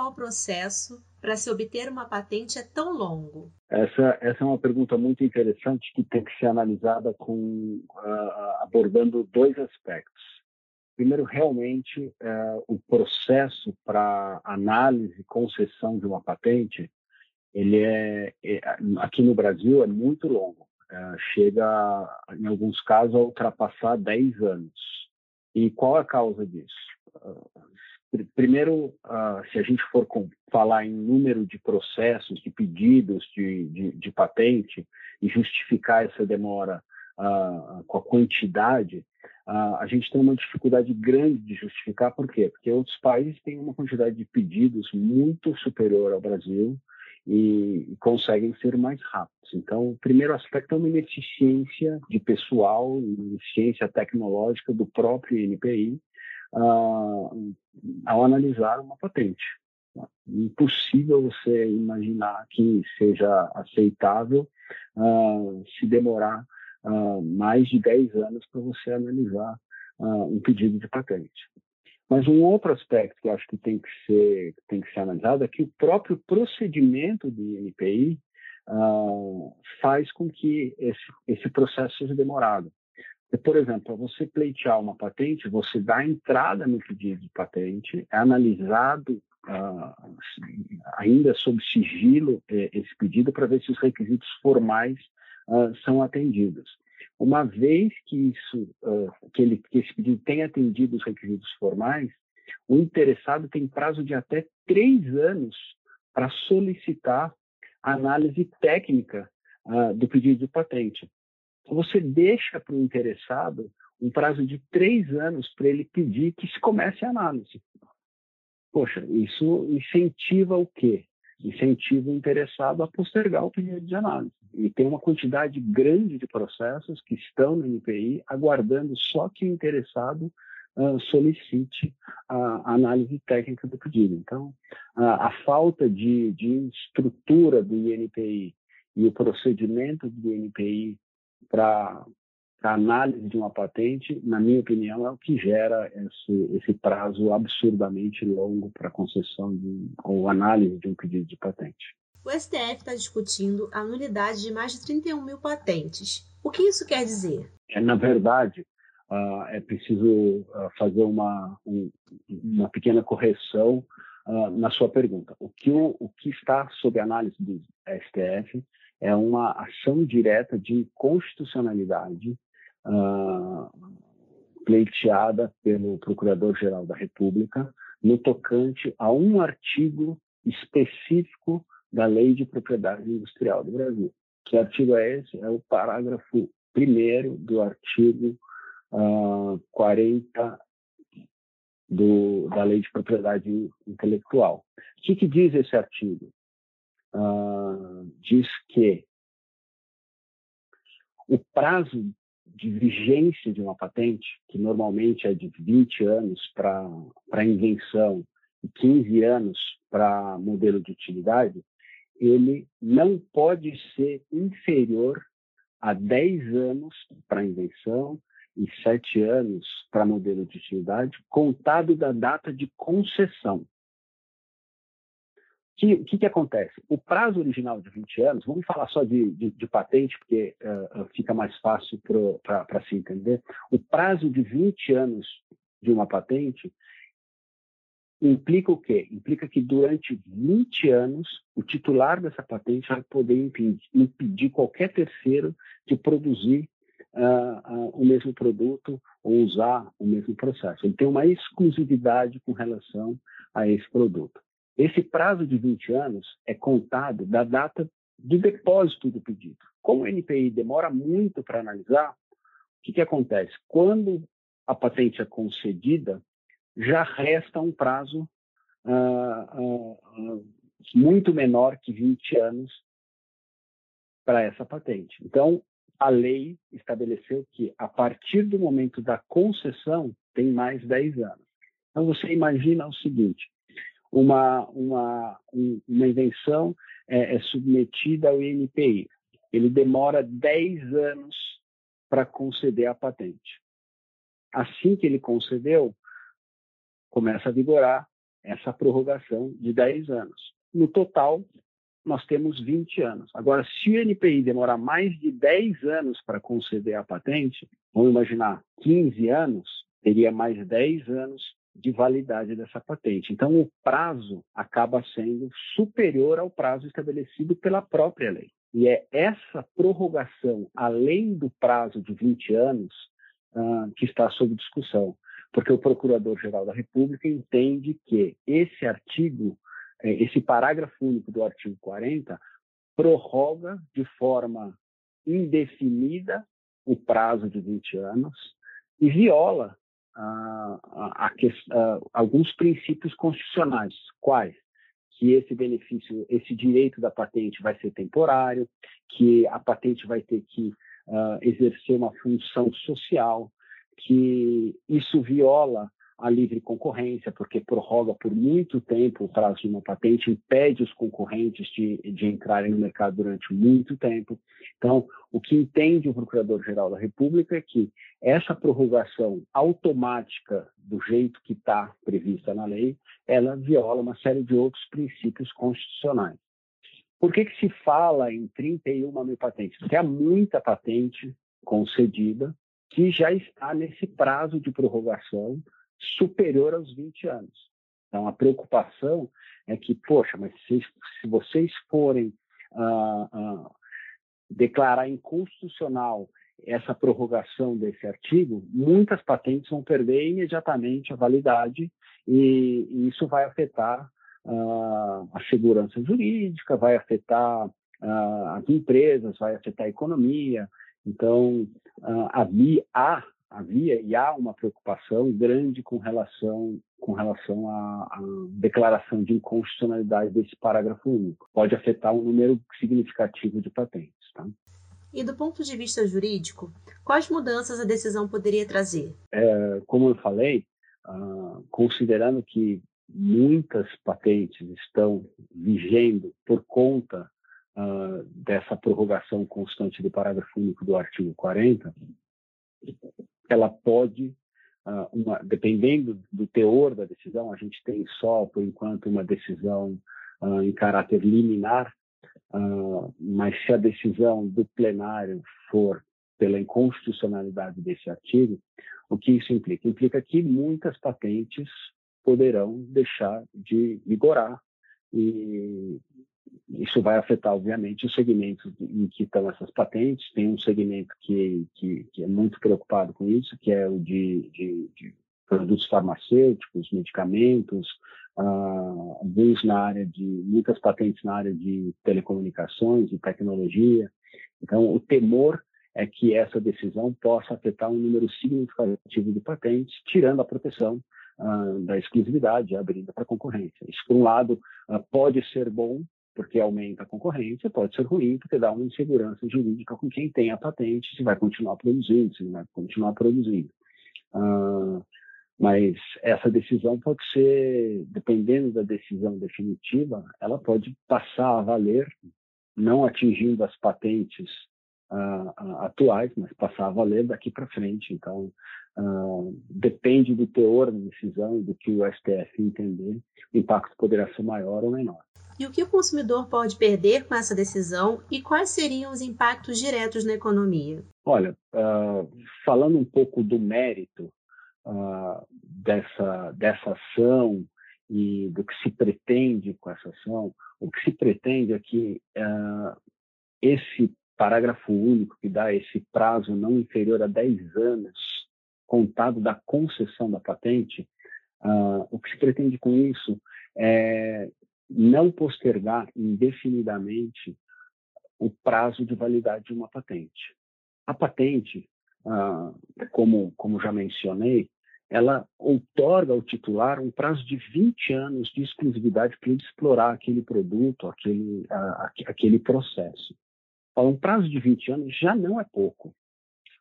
atual processo para se obter uma patente é tão longo? Essa, essa é uma pergunta muito interessante que tem que ser analisada com uh, abordando dois aspectos. Primeiro, realmente, uh, o processo para análise e concessão de uma patente, ele é, é aqui no Brasil é muito longo. Uh, chega, em alguns casos, a ultrapassar 10 anos. E qual a causa disso? Primeiro, uh, se a gente for falar em número de processos, de pedidos de, de, de patente e justificar essa demora uh, com a quantidade, uh, a gente tem uma dificuldade grande de justificar. Por quê? Porque outros países têm uma quantidade de pedidos muito superior ao Brasil e, e conseguem ser mais rápidos. Então, o primeiro aspecto é uma ineficiência de pessoal, ineficiência tecnológica do próprio INPI, uh, ao analisar uma patente. Impossível você imaginar que seja aceitável uh, se demorar uh, mais de 10 anos para você analisar um pedido de patente. Mas um outro aspecto que eu acho que tem que ser, tem que ser analisado é que o próprio procedimento do INPI uh, faz com que esse, esse processo seja demorado. Por exemplo, você pleitear uma patente, você dá entrada no pedido de patente, é analisado uh, ainda sob sigilo eh, esse pedido para ver se os requisitos formais uh, são atendidos. Uma vez que isso, uh, que, ele, que esse pedido tenha atendido os requisitos formais, o interessado tem prazo de até três anos para solicitar análise técnica do pedido de patente. Você deixa para o interessado um prazo de três anos para ele pedir que se comece a análise. Poxa, isso incentiva o quê? Incentiva o interessado a postergar o pedido de análise. E tem uma quantidade grande de processos que estão no NPI aguardando só que o interessado uh, solicite a, análise técnica do pedido. Então, a, a falta de, de estrutura do INPI e o procedimento do INPI para a análise de uma patente, na minha opinião, é o que gera esse, esse prazo absurdamente longo para concessão de, ou análise de um pedido de patente. O STF está discutindo a nulidade de mais de 31 mil patentes. O que isso quer dizer? É, na verdade, uh, é preciso uh, fazer uma, um, uma pequena correção uh, na sua pergunta. O que, o, o que está sob análise do STF é uma ação direta de constitucionalidade uh, pleiteada pelo Procurador-Geral da República no tocante a um artigo específico da Lei de Propriedade Industrial do Brasil. Que artigo é esse? É o parágrafo primeiro do artigo uh, ah, 40 do, da Lei de Propriedade Intelectual. O que, que diz esse artigo? Uh, diz que o prazo de vigência de uma patente, que normalmente é de 20 anos para invenção e 15 anos para modelo de utilidade, ele não pode ser inferior a 10 anos para invenção e 7 anos para modelo de utilidade, contado da data de concessão que, que, que, acontece? O prazo original de 20 anos, vamos falar só de, de, de patente, porque uh, fica mais fácil para se entender. O prazo de 20 anos de uma patente implica o quê? Implica que durante 20 anos o titular dessa patente vai poder impedir, impedir qualquer terceiro de produzir uh, uh, o mesmo produto ou usar o mesmo processo. Ele tem uma exclusividade com relação a esse produto. Esse prazo de 20 anos é contado da data do depósito do pedido. Como o NPI demora muito para analisar, o que, que acontece? Quando a patente é concedida, já resta um prazo uh, uh, uh, muito menor que 20 anos para essa patente. Então, a lei estabeleceu que, a partir do momento da concessão, tem mais 10 anos. Então, você imagina o seguinte: uma, uma, uma invenção é, é submetida ao INPI. Ele demora 10 anos para conceder a patente. Assim que ele concedeu, começa a vigorar essa prorrogação de 10 anos. No total, nós temos 20 anos. Agora, se o NPI demorar mais de 10 anos para conceder a patente, vamos imaginar 15 anos, teria mais 10 anos de validade dessa patente. Então, o prazo acaba sendo superior ao prazo estabelecido pela própria lei. E é essa prorrogação, além do prazo de 20 anos, uh, que está sob discussão, porque o Procurador-Geral da República entende que esse artigo, eh, esse parágrafo único do artigo 40, prorroga de forma indefinida o prazo de 20 anos e viola a, a, a, alguns princípios constitucionais. Quais? Que esse benefício, esse direito da patente vai ser temporário, que a patente vai ter que uh, exercer uma função social, que isso viola a livre concorrência, porque prorroga por muito tempo o prazo de uma patente, impede os concorrentes de, de entrarem no mercado durante muito tempo. Então, o que entende o Procurador-Geral da República é que essa prorrogação automática, do jeito que está prevista na lei, ela viola uma série de outros princípios constitucionais. Por que, que se fala em 31 mil patentes? Porque há muita patente concedida que já está nesse prazo de prorrogação superior aos 20 anos. Então, a preocupação é que, poxa, mas se, se vocês forem ah, ah, declarar inconstitucional essa prorrogação desse artigo, muitas patentes vão perder imediatamente a validade e, e isso vai afetar ah, a segurança jurídica, vai afetar ah, as empresas, vai afetar a economia. Então, ah, havia, há havia e há uma preocupação grande com relação com relação à, à, declaração de inconstitucionalidade desse parágrafo único. Pode afetar um número significativo de patentes. Tá? E do ponto de vista jurídico, quais mudanças a decisão poderia trazer? É, como eu falei, uh, considerando que muitas patentes estão vigendo por conta uh, dessa prorrogação constante do parágrafo único do artigo 40, ela pode, uh, uma, dependendo do teor da decisão, a gente tem só, por enquanto, uma decisão uh, em caráter liminar, uh, mas se a decisão do plenário for pela inconstitucionalidade desse artigo, o que isso implica? Implica que muitas patentes poderão deixar de vigorar e isso vai afetar, obviamente, os segmentos em que estão essas patentes. Tem um segmento que, que, que é muito preocupado com isso, que é o de, de, de produtos farmacêuticos, medicamentos, uh, alguns na área de, muitas patentes na área de telecomunicações e tecnologia. Então, o temor é que essa decisão possa afetar um número significativo de patentes, tirando a proteção uh, da exclusividade, abrindo para a concorrência. Isso, por um lado, uh, pode ser bom, porque aumenta a concorrência, pode ser ruim, porque dá uma insegurança jurídica com quem tem a patente, se vai continuar produzindo, se vai continuar produzindo. Mas essa decisão pode ser, dependendo da decisão definitiva, ela pode passar a valer, não atingindo as patentes uh, atuais, mas passar a valer daqui para frente. Então, uh, depende do teor da decisão e do que o STF entender, o impacto poderá ser maior ou menor. E o que o consumidor pode perder com essa decisão e quais seriam os impactos diretos na economia? Olha, uh, falando um pouco do mérito uh, dessa, dessa ação e do que se pretende com essa ação, o que se pretende é que uh, esse parágrafo único que dá esse prazo não inferior a 10 anos contado da concessão da patente, o que se pretende com isso é não postergar indefinidamente o prazo de validade de uma patente. A patente, ah, como, como já mencionei, ela outorga ao titular um prazo de 20 anos de exclusividade para ele explorar aquele produto, aquele, aquele processo. Um prazo de 20 anos já não é pouco.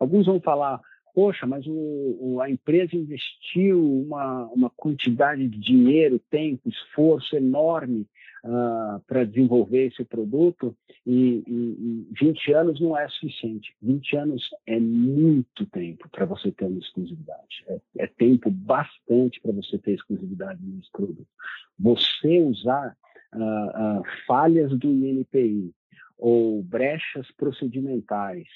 Alguns vão falar, poxa, mas o, o, a empresa investiu uma, uma quantidade de dinheiro, tempo, esforço enorme uh, para desenvolver esse produto e, e, e 20 anos não é suficiente. 20 anos é muito tempo para você ter uma exclusividade. É, é, tempo bastante para você ter exclusividade nesse produto. Você usar uh, uh, falhas do INPI ou brechas procedimentais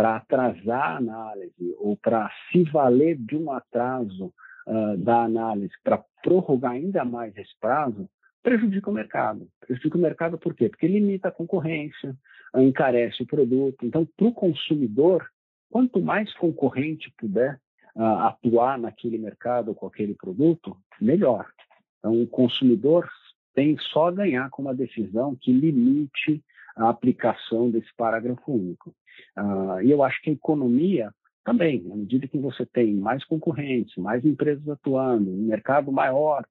para atrasar a análise ou para se valer de um atraso uh, da análise para prorrogar ainda mais esse prazo, prejudica o mercado. Prejudica o mercado por quê? Porque limita a concorrência, encarece o produto. Então, para o consumidor, quanto mais concorrente puder uh, atuar naquele mercado com aquele produto, melhor. Então, o consumidor tem só a ganhar com uma decisão que limite a aplicação desse parágrafo único. Uh, e eu acho que a economia também, à medida que você tem mais concorrentes, mais empresas atuando, um mercado maior,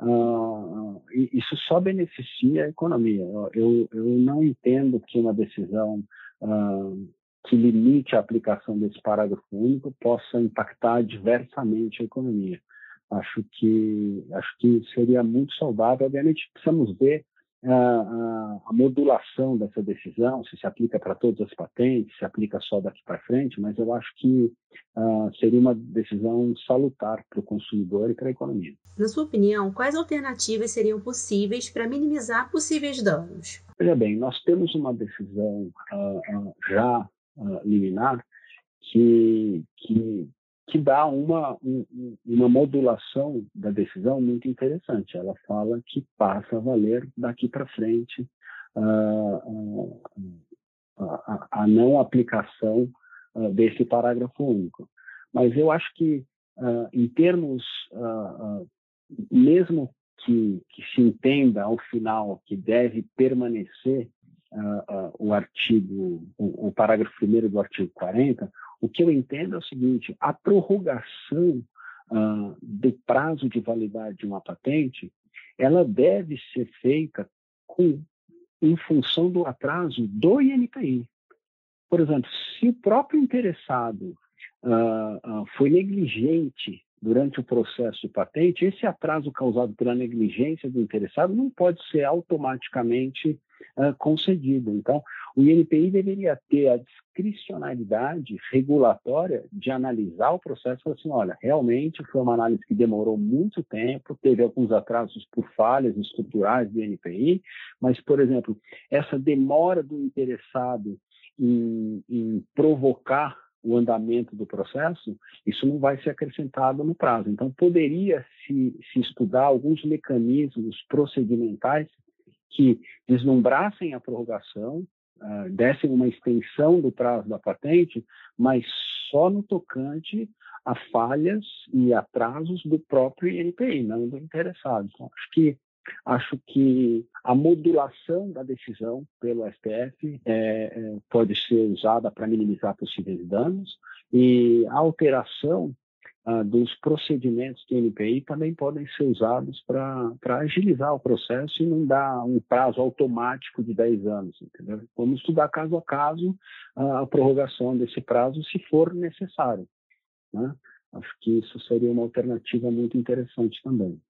uh, isso só beneficia a economia. Eu, eu não entendo que uma decisão uh, que limite a aplicação desse parágrafo único possa impactar diversamente a economia. Acho que acho que seria muito saudável. Obviamente, precisamos ver a, a, modulação dessa decisão, se se aplica para todas as patentes, se aplica só daqui para frente, mas eu acho que uh, seria uma decisão salutar para o consumidor e para a economia. Na sua opinião, quais alternativas seriam possíveis para minimizar possíveis danos? Veja bem, nós temos uma decisão uh, uh, já liminar que, que que dá uma, um, uma modulação da decisão muito interessante. Ela fala que passa a valer daqui para frente uh, a, a, não aplicação uh, desse parágrafo único. Mas eu acho que, uh, em termos, mesmo que, que, se entenda ao final que deve permanecer o artigo, o, o parágrafo primeiro do artigo 40, o que eu entendo é o seguinte: a prorrogação ah, do prazo de validade de uma patente, ela deve ser feita com, em função do atraso do INPI. Por exemplo, se o próprio interessado ah, ah, foi negligente durante o processo de patente, esse atraso causado pela negligência do interessado não pode ser automaticamente uh, concedido. Então, o INPI deveria ter a discricionalidade regulatória de analisar o processo e falar assim, olha, realmente foi uma análise que demorou muito tempo, teve alguns atrasos por falhas estruturais do INPI, mas, por exemplo, essa demora do interessado em, em provocar o andamento do processo, isso não vai ser acrescentado no prazo. Então, poderia se, se estudar alguns mecanismos procedimentais que deslumbrassem a prorrogação, uh, dessem uma extensão do prazo da patente, mas só no tocante a falhas e atrasos do próprio INPI, não do interessado. Então, acho que acho que a modulação da decisão pelo STF é, é, pode ser usada para minimizar possíveis danos e a alteração ah, dos procedimentos do NPI também podem ser usados para agilizar o processo e não dar um prazo automático de 10 anos. Entendeu? Vamos estudar caso a caso ah, a prorrogação desse prazo, se for necessário. Né? Acho que isso seria uma alternativa muito interessante também.